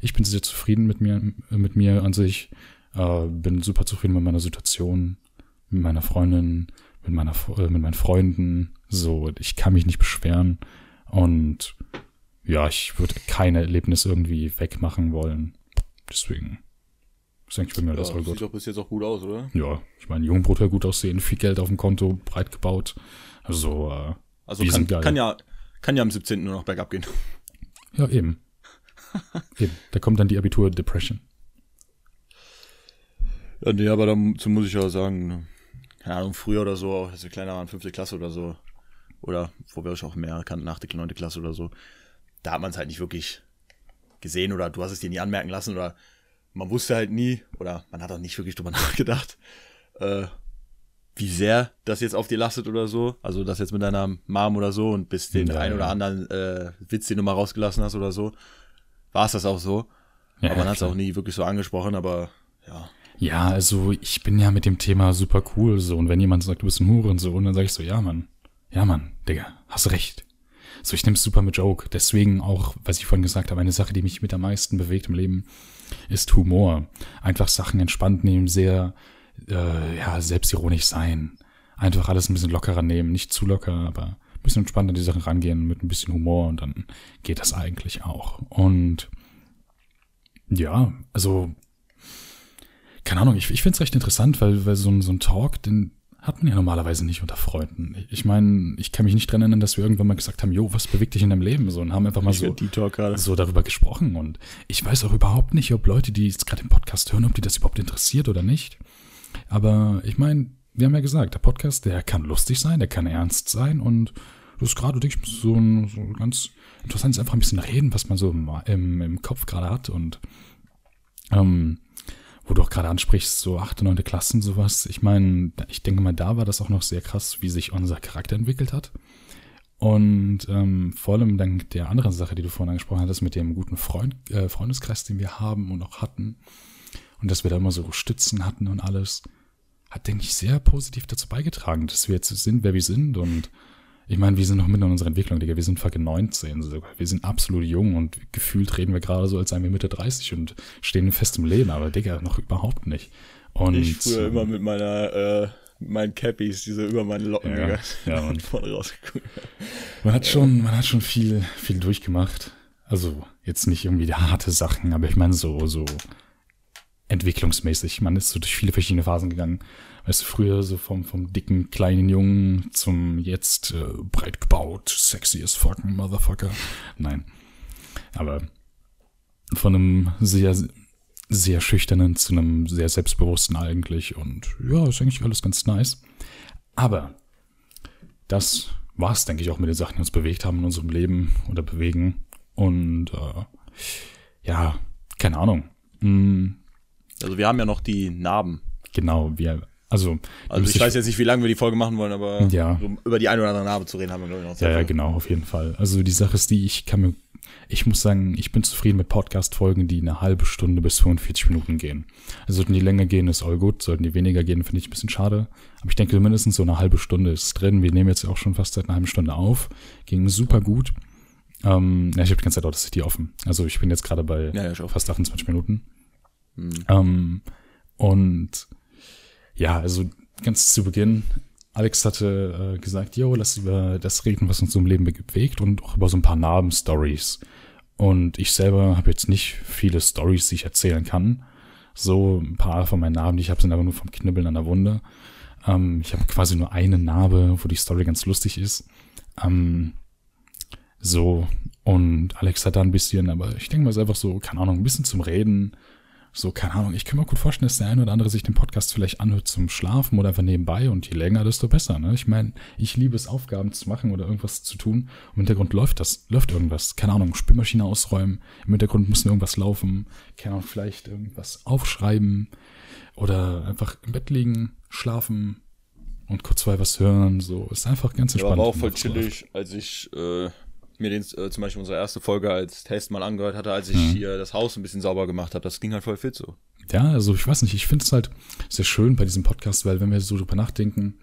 Ich bin sehr zufrieden mit mir, mit mir an sich, äh, bin super zufrieden mit meiner Situation, mit meiner Freundin, mit meiner, äh, mit meinen Freunden. So, ich kann mich nicht beschweren und ja, ich würde keine Erlebnis irgendwie wegmachen wollen. Deswegen ist eigentlich bei mir alles Ja, voll sieht gut. doch bis jetzt auch gut aus, oder? Ja, ich meine, Jungbruder ja gut aussehen, viel Geld auf dem Konto, breit gebaut. Also, äh, Also kann, sind geil. kann ja kann ja am 17. nur noch bergab gehen. ja, eben. [laughs] eben. Da kommt dann die Abitur-Depression. Ja, nee, aber dazu muss ich ja sagen, keine Ahnung, früher oder so, als wir kleiner waren, fünfte Klasse oder so, oder wo wir euch auch mehr kannten, achte, neunte Klasse oder so, da hat man es halt nicht wirklich gesehen oder du hast es dir nie anmerken lassen oder man wusste halt nie oder man hat auch nicht wirklich drüber [laughs] nachgedacht, äh, wie sehr das jetzt auf dir lastet oder so. Also das jetzt mit deiner Mom oder so und bis den Ja, ein oder anderen äh, Witz, den du mal rausgelassen hast oder so, war es das auch so. Ja, aber man hat es auch nie wirklich so angesprochen, aber ja. Ja, also ich bin ja mit dem Thema super cool so und wenn jemand sagt, du bist ein Hurensohn, dann sag ich so, ja Mann, ja Mann, Digga, hast recht. So, ich nehm's super mit Joke. Deswegen auch, was ich vorhin gesagt habe, eine Sache, die mich mit am meisten bewegt im Leben, ist Humor. Einfach Sachen entspannt nehmen, sehr, äh, ja, selbstironisch sein. Einfach alles ein bisschen lockerer nehmen, nicht zu locker, aber ein bisschen entspannter an die Sachen rangehen mit ein bisschen Humor und dann geht das eigentlich auch. Und ja, also keine Ahnung, ich, ich finde es recht interessant, weil, weil so, ein so ein Talk, den hat man ja normalerweise nicht unter Freunden. Ich meine, ich kann mich nicht dran erinnern, dass wir irgendwann mal gesagt haben, jo, was bewegt dich in deinem Leben? So, und haben einfach mal so, so darüber gesprochen. Und ich weiß auch überhaupt nicht, ob Leute, die jetzt gerade den Podcast hören, ob die das überhaupt interessiert oder nicht. Aber ich meine, wir haben ja gesagt, der Podcast, der kann lustig sein, der kann ernst sein und das ist gerade, denke ich, so ein, so ganz interessant ist einfach ein bisschen reden, was man so im, im, im Kopf gerade hat und ähm, wo du auch gerade ansprichst, so achte, neunte Klassen, sowas. Ich meine, ich denke mal, da war das auch noch sehr krass, wie sich unser Charakter entwickelt hat. Und ähm, vor allem dank der anderen Sache, die du vorhin angesprochen hattest, mit dem guten Freund, äh, Freundeskreis, den wir haben und auch hatten, und dass wir da immer so Stützen hatten und alles, hat, denke ich, sehr positiv dazu beigetragen, dass wir jetzt sind, wer wir sind und ich meine, wir sind noch mitten in unserer Entwicklung, Digga. Wir sind fucking 19 sogar. Wir sind absolut jung und gefühlt reden wir gerade so, als seien wir Mitte 30 und stehen fest im Leben, aber Digga, noch überhaupt nicht. Und, ich früher immer mit meiner, äh, meinen Cappies, die so über meine Locken ja, gegangen, ja, und [laughs] vorne rausgeguckt. Man hat schon, man hat schon viel, viel durchgemacht. Also, jetzt nicht irgendwie harte Sachen, aber ich meine so, so entwicklungsmäßig. Man ist so durch viele verschiedene Phasen gegangen. Weißt du, früher so vom, vom dicken, kleinen Jungen zum jetzt äh, breit gebaut, sexy as fucking Motherfucker. Nein. Aber von einem sehr, sehr schüchternen zu einem sehr selbstbewussten eigentlich. Und ja, ist eigentlich alles ganz nice. Aber das war's, denke ich, auch mit den Sachen, die uns bewegt haben in unserem Leben oder bewegen. Und äh, ja, keine Ahnung. Hm, Also wir haben ja noch die Narben. genau, wir, also, Also ich weiß jetzt nicht, wie lange wir die Folge machen wollen, aber Ja. so über die eine oder andere Narbe zu reden haben wir, glaube ich, noch Ja, Zeit ja, für. genau, auf jeden Fall. Also die Sache ist die, ich kann mir, ich muss sagen, ich bin zufrieden mit Podcast-Folgen, die eine halbe Stunde bis 45 Minuten gehen. Also sollten die länger gehen, ist all gut. Sollten die weniger gehen, finde ich ein bisschen schade. Aber ich denke, mindestens so eine halbe Stunde ist drin. Wir nehmen jetzt auch schon fast seit einer halben Stunde auf. Ging super gut. Ähm, ja, ich habe die ganze Zeit Audacity offen. Also ich bin jetzt gerade bei Ja, ja, auch. fast 28 Minuten. Hm. Ähm, und ja, also ganz zu Beginn, Alex hatte äh, gesagt, jo, lass über das reden, was uns im Leben bewegt und auch über so ein paar Narben-Stories. Und ich selber habe jetzt nicht viele Stories, die ich erzählen kann. So ein paar von meinen Narben, die ich habe, sind aber nur vom Knibbeln an der Wunde. Ähm, ich habe quasi nur eine Narbe, wo die Story ganz lustig ist. Ähm, so, und Alex hat da ein bisschen, aber ich denke mal, es ist einfach so, keine Ahnung, ein bisschen zum Reden. So, keine Ahnung, ich kann mir gut vorstellen, dass der eine oder andere sich den Podcast vielleicht anhört zum Schlafen oder einfach nebenbei und je länger, desto besser. Ne? Ich meine, ich liebe es, Aufgaben zu machen oder irgendwas zu tun. Im Hintergrund läuft das, läuft irgendwas. Keine Ahnung, Spülmaschine ausräumen, im Hintergrund muss irgendwas laufen, keine Ahnung, vielleicht irgendwas aufschreiben oder einfach im Bett liegen, schlafen und kurz mal was hören. So, ist einfach ganz Ja, entspannt. aber war auch voll chillig, als ich äh, mir den, äh, zum Beispiel unsere erste Folge als Test mal angehört hatte, als ich Mhm. hier das Haus ein bisschen sauber gemacht habe. Das ging halt voll fit so. Ja, also ich weiß nicht, ich finde es halt sehr schön bei diesem Podcast, weil wenn wir so drüber nachdenken,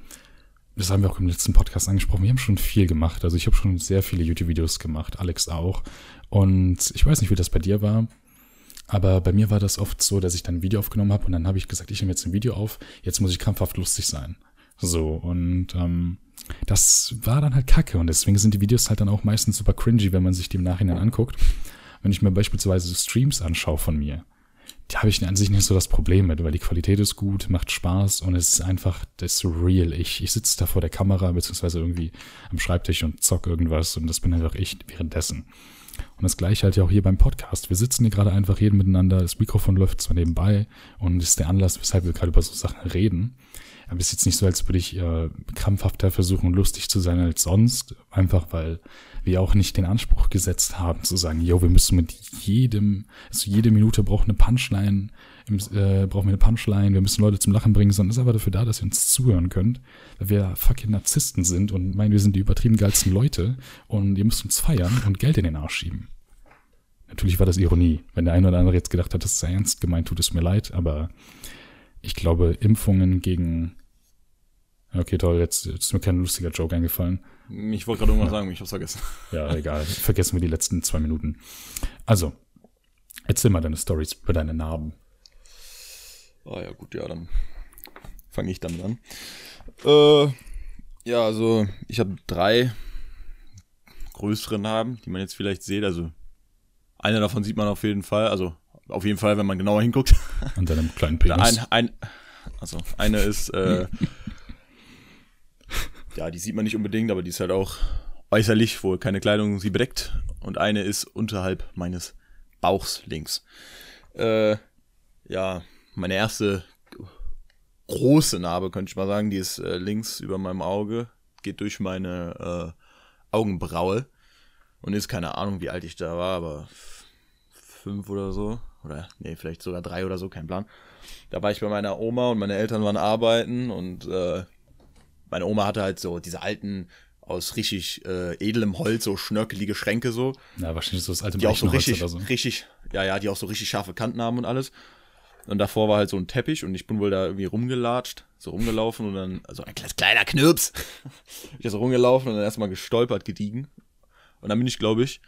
das haben wir auch im letzten Podcast angesprochen, wir haben schon viel gemacht. Also ich habe schon sehr viele YouTube-Videos gemacht, Alex auch. Und ich weiß nicht, wie das bei dir war, aber bei mir war das oft so, dass ich dann ein Video aufgenommen habe und dann habe ich gesagt, ich nehme jetzt ein Video auf, jetzt muss ich krampfhaft lustig sein. So, und ähm, das war dann halt kacke und deswegen sind die Videos halt dann auch meistens super cringy, wenn man sich die im Nachhinein anguckt. Wenn ich mir beispielsweise Streams anschaue von mir, die habe ich an sich nicht so das Problem mit, weil die Qualität ist gut, macht Spaß und es ist einfach das real ich. Ich sitze da vor der Kamera beziehungsweise irgendwie am Schreibtisch und zock irgendwas und das bin einfach ich währenddessen. Und das gleiche halt ja auch hier beim Podcast. Wir sitzen hier gerade einfach reden miteinander, das Mikrofon läuft zwar nebenbei und ist der Anlass, weshalb wir gerade über so Sachen reden. Aber es ist jetzt nicht so, als würde ich äh, krampfhafter versuchen, lustig zu sein als sonst. Einfach weil wir auch nicht den Anspruch gesetzt haben, zu sagen, yo, wir müssen mit jedem, also jede Minute braucht eine Punchline, im, äh, brauchen wir eine Punchline, wir müssen Leute zum Lachen bringen, sondern ist einfach dafür da, dass ihr uns zuhören könnt, weil wir fucking Narzissten sind und meinen, wir sind die übertrieben geilsten Leute und ihr müsst uns feiern und Geld in den Arsch schieben. Natürlich war das Ironie. Wenn der eine oder andere jetzt gedacht hat, das ist ernst gemeint, tut es mir leid, aber ich glaube, Impfungen gegen Okay, toll, jetzt, jetzt ist mir kein lustiger Joke eingefallen. Ich wollte gerade irgendwas sagen, ich hab's vergessen. [laughs] Ja, egal. Vergessen wir die letzten zwei Minuten. Also, erzähl mal deine Stories über deine Narben. Ah ja, gut, ja, dann fange ich damit an. Äh, ja, also ich habe drei größere Narben, die man jetzt vielleicht sieht. Also eine davon sieht man auf jeden Fall. Also auf jeden Fall, wenn man genauer hinguckt. An deinem [laughs] kleinen Penis. Ein, ein, also eine ist, äh, [laughs] ja, die sieht man nicht unbedingt, aber die ist halt auch äußerlich, wo keine Kleidung sie bedeckt. Und eine ist unterhalb meines Bauchs links. Äh, ja, meine erste große Narbe, könnte ich mal sagen, die ist äh, links über meinem Auge, geht durch meine äh, Augenbraue und ist keine Ahnung, wie alt ich da war, aber fünf oder so. Oder, nee, vielleicht sogar drei oder so, kein Plan. Da war ich bei meiner Oma und meine Eltern waren arbeiten und äh, meine Oma hatte halt so diese alten, aus richtig äh, edlem Holz, so schnörkelige Schränke so. Ja, wahrscheinlich so das alte Die auch so richtig, so. richtig, ja, ja, die auch so richtig scharfe Kanten haben und alles. Und davor war halt so ein Teppich und ich bin wohl da irgendwie rumgelatscht, so rumgelaufen und dann, also ein kleiner Knirps. [laughs] ich bin so rumgelaufen und dann erstmal gestolpert, gediegen. Und dann bin ich, glaube ich,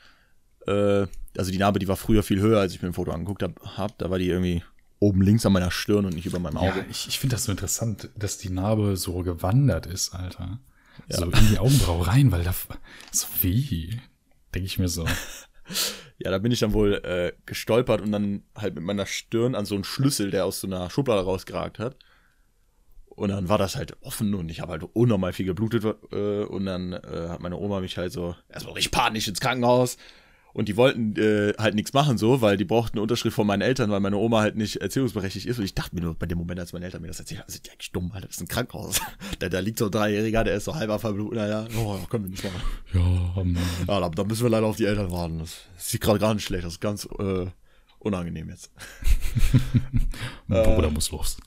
äh, also die Narbe, die war früher viel höher, als ich mir ein Foto angeguckt habe. Hab. Da war die irgendwie oben links an meiner Stirn und nicht über meinem Auge. Ja, ich, ich finde das so interessant, dass die Narbe so gewandert ist, Alter. So in die Augenbraue rein, weil da so wie, denke ich mir so. [laughs] Ja, da bin ich dann wohl äh, gestolpert und dann halt mit meiner Stirn an so einen Schlüssel, der aus so einer Schublade rausgeragt hat. Und dann war das halt offen und ich habe halt unnormal viel geblutet. Äh, und dann äh, hat meine Oma mich halt so erstmal richtig panisch ins Krankenhaus. Und die wollten äh, halt nichts machen so, weil die brauchten eine Unterschrift von meinen Eltern, weil meine Oma halt nicht erziehungsberechtigt ist. Und ich dachte mir nur bei dem Moment, als meine Eltern mir das erzählt haben, sind die eigentlich dumm, Alter, das ist ein Krankenhaus. [laughs] da, da liegt so ein Dreijähriger, der ist so halber verblutet. Naja, oh, können wir nicht machen. Ja, Mann. Ja, da, da müssen wir leider auf die Eltern warten. Das sieht gerade gar nicht schlecht. Das ist ganz äh, unangenehm jetzt. [laughs] Mein Bruder muss los.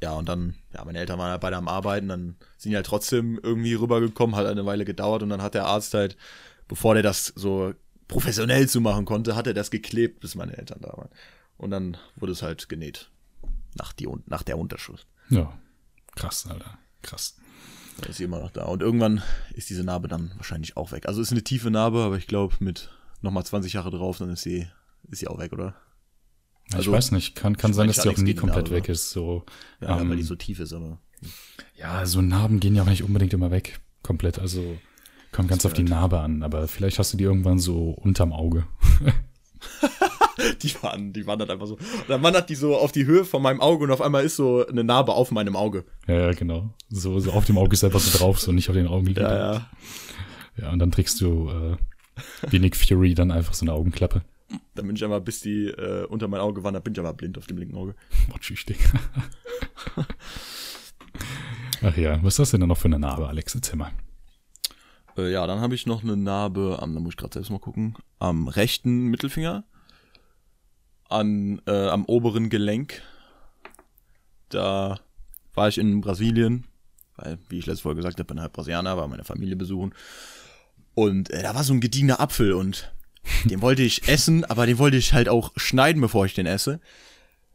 Ja, und dann, ja, meine Eltern waren halt beide am Arbeiten, dann sind die halt trotzdem irgendwie rübergekommen, hat eine Weile gedauert und dann hat der Arzt halt, bevor der das so professionell zu machen konnte, hat er das geklebt, bis meine Eltern da waren. Und dann wurde es halt genäht. Nach, die, nach der Unterschrift. Ja, krass, Alter. Krass. Da ist sie immer noch da. Und irgendwann ist diese Narbe dann wahrscheinlich auch weg. Also ist eine tiefe Narbe, aber ich glaube, mit nochmal 20 Jahre drauf, dann ist sie, ist sie auch weg, oder? ich Also, weiß nicht, kann, kann sein, dass die ja auch nie komplett Narbe. weg ist. So, Ja, ähm, weil die so tief ist, aber. ja, so Narben gehen ja auch nicht unbedingt immer weg. Komplett, also kommt ganz auf die Narbe an, aber vielleicht hast du die irgendwann so unterm Auge. [laughs] Die, waren, die wandert einfach so. Und dann wandert die so auf die Höhe von meinem Auge und auf einmal ist so eine Narbe auf meinem Auge. Ja, ja, genau. So, so auf dem Auge ist einfach so drauf, so nicht auf den Augenlidern. ja. Ja, und dann trägst du äh, wie Nick Fury dann einfach so eine Augenklappe. Dann bin ich einmal, bis die äh, unter mein Auge wandert, bin ich aber blind auf dem linken Auge. Digga. [laughs] Ach ja, was hast du denn noch für eine Narbe, Alex? Erzähl mal. Äh, ja, dann habe ich noch eine Narbe am, da muss ich gerade selbst mal gucken, am rechten Mittelfinger, an, äh, am oberen Gelenk. Da war ich in Brasilien, weil, wie ich letzte Folge gesagt habe, bin halt Brasilianer, war meine Familie besuchen. Und äh, da war so ein gediegener Apfel und den wollte ich essen, aber den wollte ich halt auch schneiden, bevor ich den esse.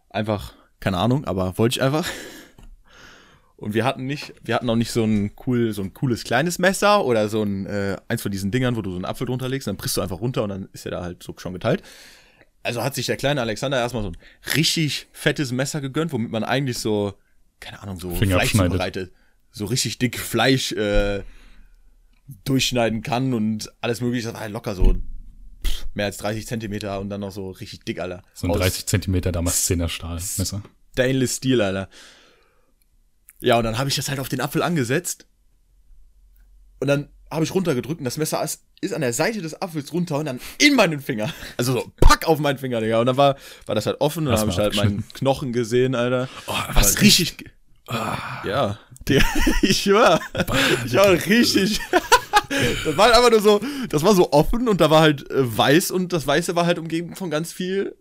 Einfach, keine Ahnung, aber wollte ich einfach. Und wir hatten nicht, wir hatten auch nicht so ein cool, so ein cooles kleines Messer oder so ein, äh, eins von diesen Dingern, wo du so einen Apfel drunter legst, dann brichst du einfach runter und dann ist er da halt so schon geteilt. Also hat sich der kleine Alexander erstmal so ein richtig fettes Messer gegönnt, womit man eigentlich so, keine Ahnung, so Finger Fleisch zubereitet. So richtig dick Fleisch äh, durchschneiden kann und alles mögliche. Das war halt locker so pff, mehr als 30 Zentimeter und dann noch so richtig dick, Alter. So ein Aus 30 Zentimeter Damaszener Stahlmesser. Stainless Steel, Alter. Ja, und dann habe ich das halt auf den Apfel angesetzt. Und dann habe ich runtergedrückt und das Messer ist, ist an der Seite des Apfels runter und dann in meinen Finger. Also so, pack auf meinen Finger, Digga. Und dann war, war das halt offen und dann habe ich halt meinen Knochen gesehen, Alter. Oh, Was richtig. Ja, der, [laughs] ich war, ich war richtig. [laughs] das war einfach nur so, das war so offen und da war halt äh, weiß und das Weiße war halt umgeben von ganz viel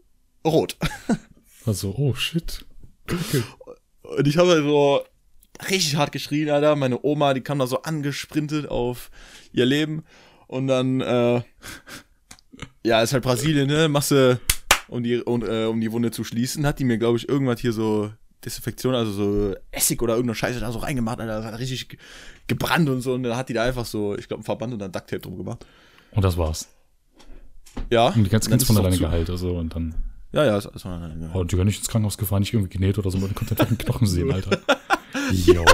Rot. [laughs] Also, oh shit. Okay. Und ich habe halt so richtig hart geschrien, Alter. Meine Oma, die kam da so angesprintet auf ihr Leben. Und dann, äh, ja, ist halt Brasilien, ne? Machst du, um die, um, äh, um die Wunde zu schließen, hat die mir, glaube ich, irgendwas hier so Desinfektion, also so Essig oder irgendeine Scheiße da so reingemacht, Alter. Das hat richtig ge- gebrannt und so. Und dann hat die da einfach so, ich glaube, einen Verband und dann Ducktape drum gemacht. Und das war's. Ja. Und die ganz, dann ganz von alleine geheilt, also, und dann. Ja, ja, ist alles voneinander. Oh, die gar nicht ins Krankenhaus gefahren, nicht irgendwie genäht oder so, man konnte einen Knochen sehen, Alter. [laughs] Jo.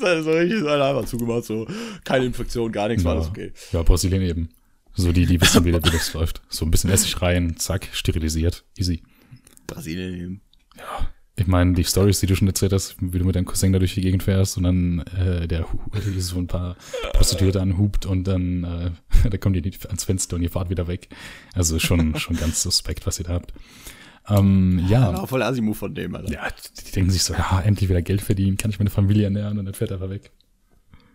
Das [laughs] so richtig so einfach zugemacht, so keine Infektion, gar nichts, war Ja. alles okay. Ja, Brasilien eben. So die, die wissen, wie, wie das [laughs] läuft. So ein bisschen Essig rein, zack, sterilisiert. Easy. Brasilien eben. Ja. Ich meine, die Stories, die du schon erzählt hast, wie du mit deinem Cousin da durch die Gegend fährst und dann äh, der [laughs] so ein paar Prostituierte anhupt und dann äh, da kommt ihr ans Fenster und ihr fahrt wieder weg. Also schon, schon ganz suspekt, was ihr da habt. Ähm, ja. Ja, voll Asimov von dem, Alter. Ja, die denken sich so, ja, endlich wieder Geld verdienen, kann ich meine Familie ernähren und dann fährt er einfach weg.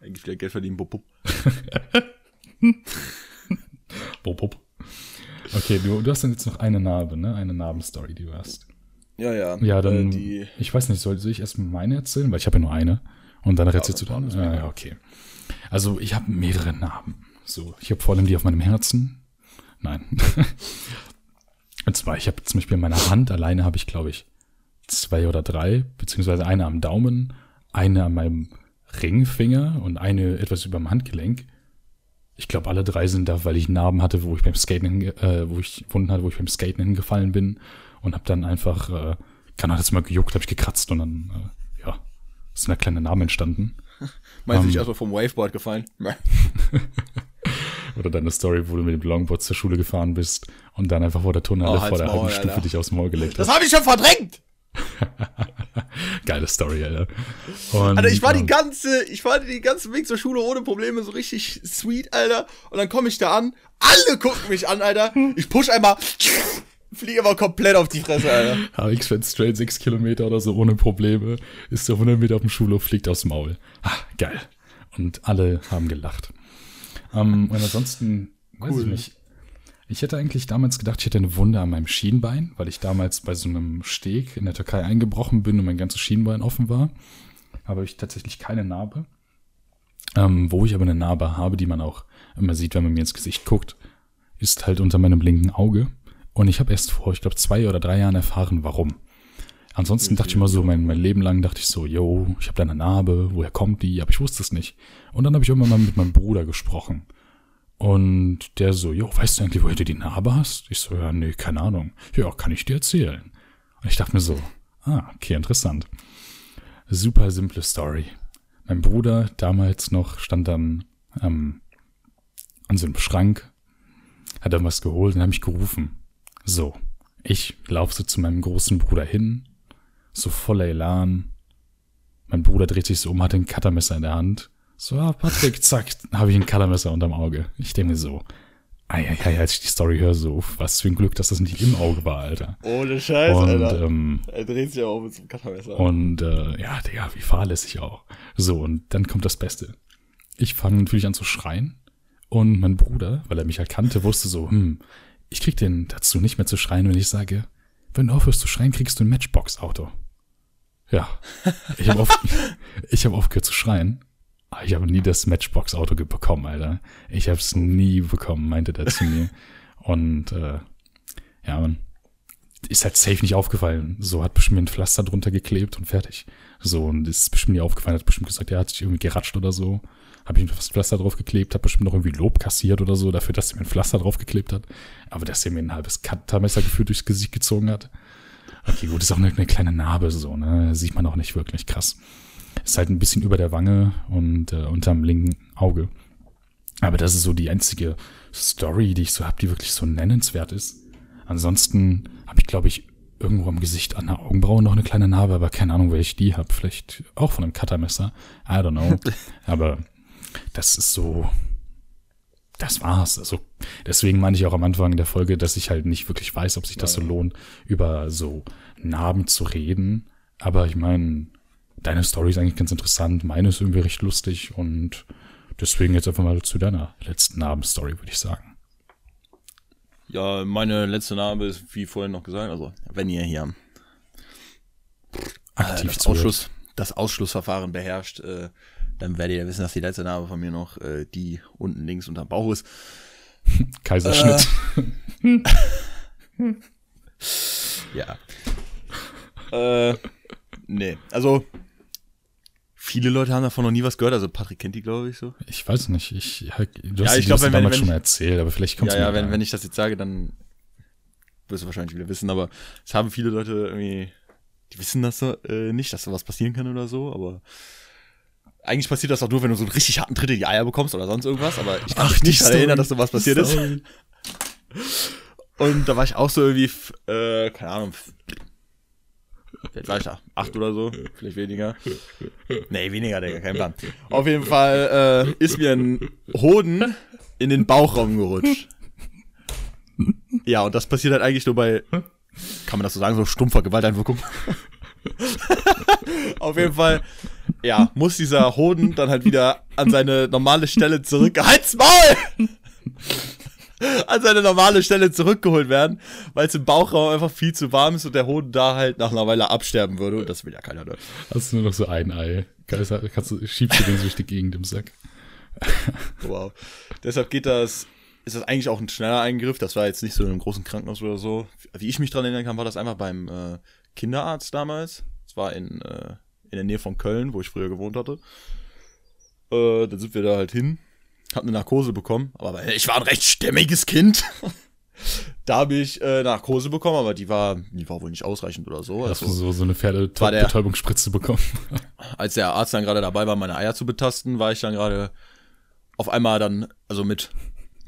Eigentlich wieder Geld verdienen, bup. [laughs] Bop, bop. Okay, du, du hast dann jetzt noch eine Narbe, ne? Eine Narbenstory, die du hast. Ja, ja. Ja, dann, Äh, die, ich weiß nicht, soll, soll ich erst meine erzählen? Weil ich habe ja nur eine. Und dann erzählst du dann. Ja, ja, okay. Also, ich habe mehrere Narben. So, ich habe vor allem die auf meinem Herzen. Nein. Und zwar, ich habe zum Beispiel in meiner Hand alleine habe ich, glaube ich, zwei oder drei, beziehungsweise eine am Daumen, eine an meinem Ringfinger und eine etwas über dem Handgelenk. Ich glaube, alle drei sind da, weil ich Narben hatte, wo ich beim Skaten, äh, wo ich Wunden hatte, wo ich beim Skaten hingefallen bin und habe dann einfach, äh, kann das mal gejuckt, habe ich gekratzt und dann, äh, ja, ist eine kleine Narbe entstanden. [laughs] meinst du ähm, dich erstmal vom Waveboard gefallen? [laughs] [laughs] Oder deine Story, wo du mit dem Longboard zur Schule gefahren bist und dann einfach vor der Turnhalle Oh, vor der halben Stufe Alter. dich aufs Maul gelegt Das hast. habe ich schon verdrängt! [laughs] Geile Story, Alter. Und, Alter, ich war die ganze, ich war den ganzen Weg zur Schule ohne Probleme, so richtig sweet, Alter. Und dann komme ich da an, alle gucken mich an, Alter. Ich push einmal, fliege aber komplett auf die Fresse, Alter. HX fährt straight sechs Kilometer oder so ohne Probleme, ist so 100 Meter auf dem Schulhof, fliegt aufs Maul. Ah, geil. Und alle haben gelacht. Ähm, und ansonsten, weiß ich nicht. Ich hätte eigentlich damals gedacht, ich hätte eine Wunde an meinem Schienbein, weil ich damals bei so einem Steg in der Türkei eingebrochen bin und mein ganzes Schienbein offen war. Aber ich tatsächlich keine Narbe. Ähm, wo ich aber eine Narbe habe, die man auch immer sieht, wenn man mir ins Gesicht guckt, ist halt unter meinem linken Auge. Und ich habe erst vor, ich glaube, zwei oder drei Jahren erfahren, warum. Ansonsten dachte ich immer so, mein, mein Leben lang dachte ich so, yo, ich habe da eine Narbe, woher kommt die? Aber ich wusste es nicht. Und dann habe ich irgendwann mal mit meinem Bruder gesprochen. Und der so, jo, weißt du eigentlich, woher du die Narbe hast? Ich so, ja, nee, keine Ahnung. Ja, kann ich dir erzählen. Und ich dachte mir so, ah, okay, interessant. Super simple Story. Mein Bruder damals noch stand dann ähm, an so einem Schrank, hat dann was geholt und hat mich gerufen. So, ich laufe so zu meinem großen Bruder hin, so voller Elan. Mein Bruder dreht sich so um, hat ein Cuttermesser in der Hand. So, ah, Patrick, zack, habe ich ein Cuttermesser unterm Auge. Ich denke mir so, ei, ei, ei, als ich die Story höre, so, was für ein Glück, dass das nicht im Auge war, Alter. Ohne Scheiß, Und, Alter. ähm, er dreht sich aber auch mit so einem Cuttermesser. und äh, ja, Digga, wie fahrlässig auch. So, und dann kommt das Beste. Ich fange natürlich an zu schreien. Und mein Bruder, weil er mich erkannte, wusste so, hm, ich krieg den dazu nicht mehr zu schreien, wenn ich sage, wenn du aufhörst zu schreien, kriegst du ein Matchbox-Auto. Ja, ich habe auf, [laughs] ich hab aufgehört zu schreien. Aber ich habe nie das Matchbox-Auto bekommen, Alter. Ich habe es nie bekommen, meinte der zu mir. [laughs] Und äh, ja, man, ist halt safe nicht aufgefallen. So hat bestimmt mir ein Pflaster drunter geklebt und fertig. So, und ist bestimmt nie aufgefallen, hat bestimmt gesagt, er hat sich irgendwie geratscht oder so. Habe ich ein Pflaster drauf geklebt, hat bestimmt noch irgendwie Lob kassiert oder so, dafür, dass er mir ein Pflaster drauf geklebt hat. Aber dass er mir ein halbes Cuttermesser gefühlt durchs Gesicht gezogen hat. Okay, gut, ist auch eine, eine kleine Narbe so, ne? Sieht man auch nicht wirklich krass. Ist halt ein bisschen über der Wange und äh, unterm linken Auge. Aber das ist so die einzige Story, die ich so habe, die wirklich so nennenswert ist. Ansonsten habe ich, glaube ich, irgendwo am Gesicht an der Augenbraue noch eine kleine Narbe, aber keine Ahnung, welche ich die habe. Vielleicht auch von einem Cuttermesser. I don't know. [laughs] aber das ist so. Das war's. Also deswegen meine ich auch am Anfang der Folge, dass ich halt nicht wirklich weiß, ob sich das so lohnt, über so Narben zu reden. Aber ich meine, deine Story ist eigentlich ganz interessant, meine ist irgendwie recht lustig und deswegen jetzt einfach mal zu deiner letzten Narbenstory, würde ich sagen. Ja, meine letzte Narbe ist, wie vorhin noch gesagt, also wenn ihr hier äh, Aktiv das, zuhört. Ausschluss, das Ausschlussverfahren beherrscht, äh, dann werdet ihr wissen, dass die letzte Narbe von mir noch äh, die unten links unterm Bauch ist. [laughs] Kaiserschnitt. [laughs] Ja. äh, nee, also viele Leute haben davon noch nie was gehört, also Patrick kennt die, glaube ich, so. Ich weiß nicht, ich, du Ja, hast ich die glaub, wenn- damals wenn schon ich- mal erzählt, aber vielleicht kommt Ja, ja, wenn, wenn ich das jetzt sage, dann wirst du wahrscheinlich wieder wissen, aber es haben viele Leute irgendwie, die wissen das äh, nicht, dass sowas passieren kann oder so, aber eigentlich passiert das auch nur, wenn du so einen richtig harten Tritt in die Eier bekommst oder sonst irgendwas, aber ich kann Ach, mich nicht daran erinnern, dass sowas passiert ist. Und da war ich auch so irgendwie, äh, keine Ahnung, da? Acht oder so? Vielleicht weniger. Nee, weniger, Digga, kein Plan. Auf jeden Fall äh, ist mir ein Hoden in den Bauchraum gerutscht. Ja, und das passiert halt eigentlich nur bei, kann man das so sagen, so stumpfer Gewalteinwirkung. [laughs] Auf jeden Fall, ja, muss dieser Hoden dann halt wieder an seine normale Stelle zurück. Halt's Maul! an seine normale Stelle zurückgeholt werden, weil es im Bauchraum einfach viel zu warm ist und der Hoden da halt nach einer Weile absterben würde. Und das will ja keiner hören. Hast du nur noch so ein Ei. Kannst, kannst du, schiebst du den so durch die Gegend im Sack. Wow. Deshalb geht das, ist das eigentlich auch ein schneller Eingriff. Das war jetzt nicht so in einem großen Krankenhaus oder so. Wie ich mich dran erinnern kann, war das einfach beim äh, Kinderarzt damals. Das war in, äh, in der Nähe von Köln, wo ich früher gewohnt hatte. Äh, dann sind wir da halt hin, hab eine Narkose bekommen, aber ich war ein recht stämmiges Kind. [laughs] da habe ich äh, Narkose bekommen, aber die war, die war wohl nicht ausreichend oder so. Hast du Also, so, so eine Pferdebetäubungsspritze bekommen? [laughs] als der Arzt dann gerade dabei war, meine Eier zu betasten, war ich dann gerade auf einmal dann, also mit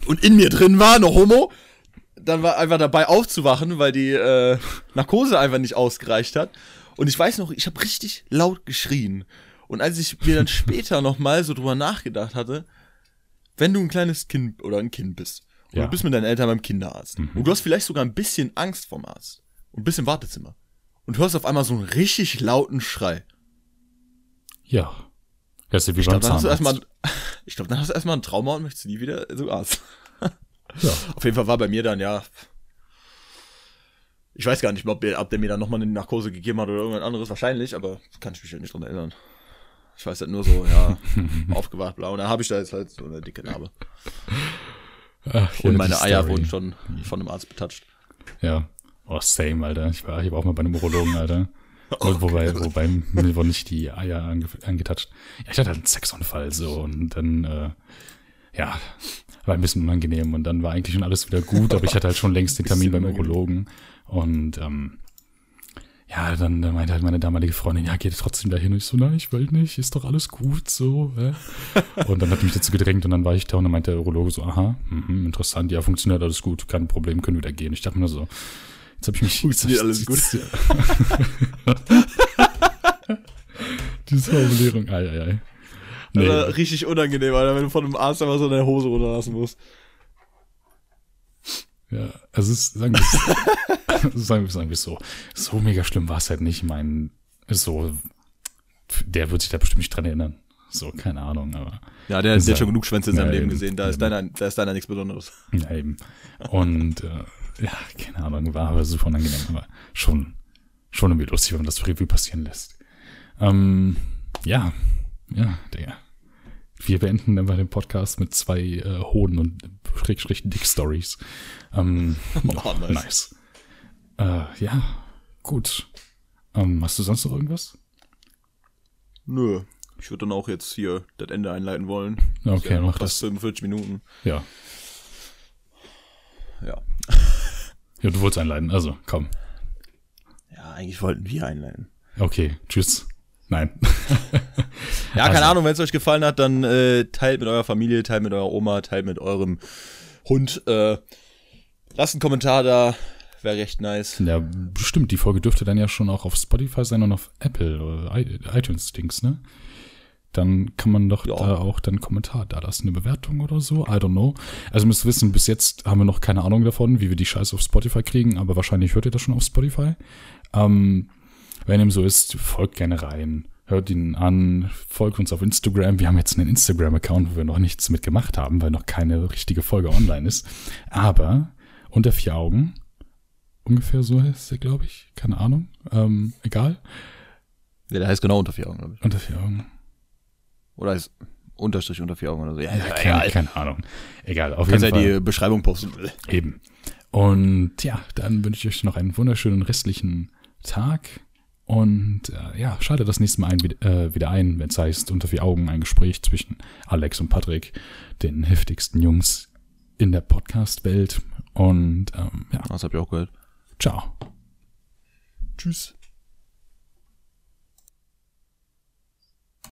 und in mir drin war, noch Homo. Dann war einfach dabei aufzuwachen, weil die äh, Narkose einfach nicht ausgereicht hat. Und ich weiß noch, ich habe richtig laut geschrien. Und als ich mir dann [laughs] später noch mal so drüber nachgedacht hatte, wenn du ein kleines Kind oder ein Kind bist und Ja. du bist mit deinen Eltern beim Kinderarzt und du hast vielleicht sogar ein bisschen Angst vom Arzt und ein bisschen Wartezimmer und hörst auf einmal so einen richtig lauten Schrei. Ja. Das ist ja wie Ich glaube, dann du glaube, dann hast du erstmal [laughs] ein Trauma und möchtest nie wieder zum Arzt. Ja. [laughs] Auf jeden Fall war bei mir dann, ja. Ich weiß gar nicht mehr, ob der, ob der mir dann nochmal eine Narkose gegeben hat oder irgendwas anderes. Wahrscheinlich, aber kann ich mich halt nicht dran erinnern. Ich weiß halt nur so, ja, [laughs] aufgewacht, blau. Und dann habe ich da jetzt halt so eine dicke Narbe. Ach, Und meine Eier wurden schon von einem Arzt betatscht. Ja. Oh, same, Alter. Ich war, ich war auch mal bei einem Urologen, Alter. [laughs] Oh Wo- wobei, wobei mir wurden nicht die Eier ange angetatscht. Ja, ich hatte halt einen Sexunfall so und dann, äh, ja, war ein bisschen unangenehm und dann war eigentlich schon alles wieder gut, aber ich hatte halt schon längst den [laughs] Termin beim unangenehm. Und ähm, ja, dann, dann meinte halt meine damalige Freundin, ja, geht trotzdem dahin. Und ich so, nein, ich will nicht, ist doch alles gut, so. Hä? [laughs] Und dann hat mich dazu gedrängt und dann war ich da und dann meinte der Urologe so, aha, mhm, interessant, ja, funktioniert alles gut, kein Problem, können wieder gehen. Ich dachte mir so, jetzt habe ich mich... Funktioniert alles gut. [laughs] Diese Formulierung, ei, ei, ei. Nee, Also, richtig unangenehm, Alter, wenn du von einem Arzt einfach so deine Hose runterlassen musst. Ja, also es ist, sagen wir [laughs] es, sagen wir sagen wir es so, so mega schlimm war es halt nicht, mein, so, der wird sich da bestimmt nicht dran erinnern. So, keine Ahnung, aber Ja, der, Ist der hat schon genug Schwänze in seinem Ja, Leben eben. gesehen. Da ist, deiner, da ist deiner nichts Besonderes. Ja, eben. Und äh, ja, keine Ahnung, war aber super unangenehm, aber schon, schon irgendwie lustig, wenn man das Revue passieren lässt. Ähm, ja, ja, Digga. Wir beenden einfach den Podcast mit zwei äh, Hoden und Schrägstrich Dick-Stories. Ähm, [laughs] Oh, nice. nice. Äh, ja, gut. Ähm, hast du sonst noch irgendwas? Nö. Ich würde dann auch jetzt hier das Ende einleiten wollen. Okay, ja mach das. 45 Minuten. Ja. Ja. [laughs] Ja, du wolltest einleiten, also komm. Ja, eigentlich wollten wir einleiten. Okay, tschüss. Nein. [laughs] Ja, keine Also- Ahnung, wenn es euch gefallen hat, dann äh, teilt mit eurer Familie, teilt mit eurer Oma, teilt mit eurem Hund. Äh, lasst einen Kommentar da. Wäre recht nice. Ja, bestimmt. Die Folge dürfte dann ja schon auch auf Spotify sein und auf Apple oder i- iTunes-Dings, ne? Dann kann man doch Ja. da auch dann einen Kommentar da lassen, eine Bewertung oder so. I don't know. Also müsst wissen, bis jetzt haben wir noch keine Ahnung davon, wie wir die Scheiße auf Spotify kriegen, aber wahrscheinlich hört ihr das schon auf Spotify. Ähm, wenn dem so ist, folgt gerne rein. Hört ihn an, folgt uns auf Instagram. Wir haben jetzt einen Instagram-Account, wo wir noch nichts mit gemacht haben, weil noch keine richtige Folge online ist. Aber unter vier Augen ungefähr so heißt er, glaube ich. Keine Ahnung. Ähm, egal. Ja, der heißt genau unter vier Augen, glaube ich. Unter vier Augen. Oder heißt Unterstrich unter vier Augen oder so. Ja, ja, keine, egal. keine Ahnung. Egal, auf Kannst jeden ja Fall. die Beschreibung posten. Eben. Und ja, dann wünsche ich euch noch einen wunderschönen restlichen Tag. Und äh, ja, schaltet das nächste Mal ein, äh, wieder ein, wenn es heißt, unter vier Augen ein Gespräch zwischen Alex und Patrick, den heftigsten Jungs in der Podcast-Welt. Und ähm, ja, Das hab ich auch gehört. Ciao. Tschüss.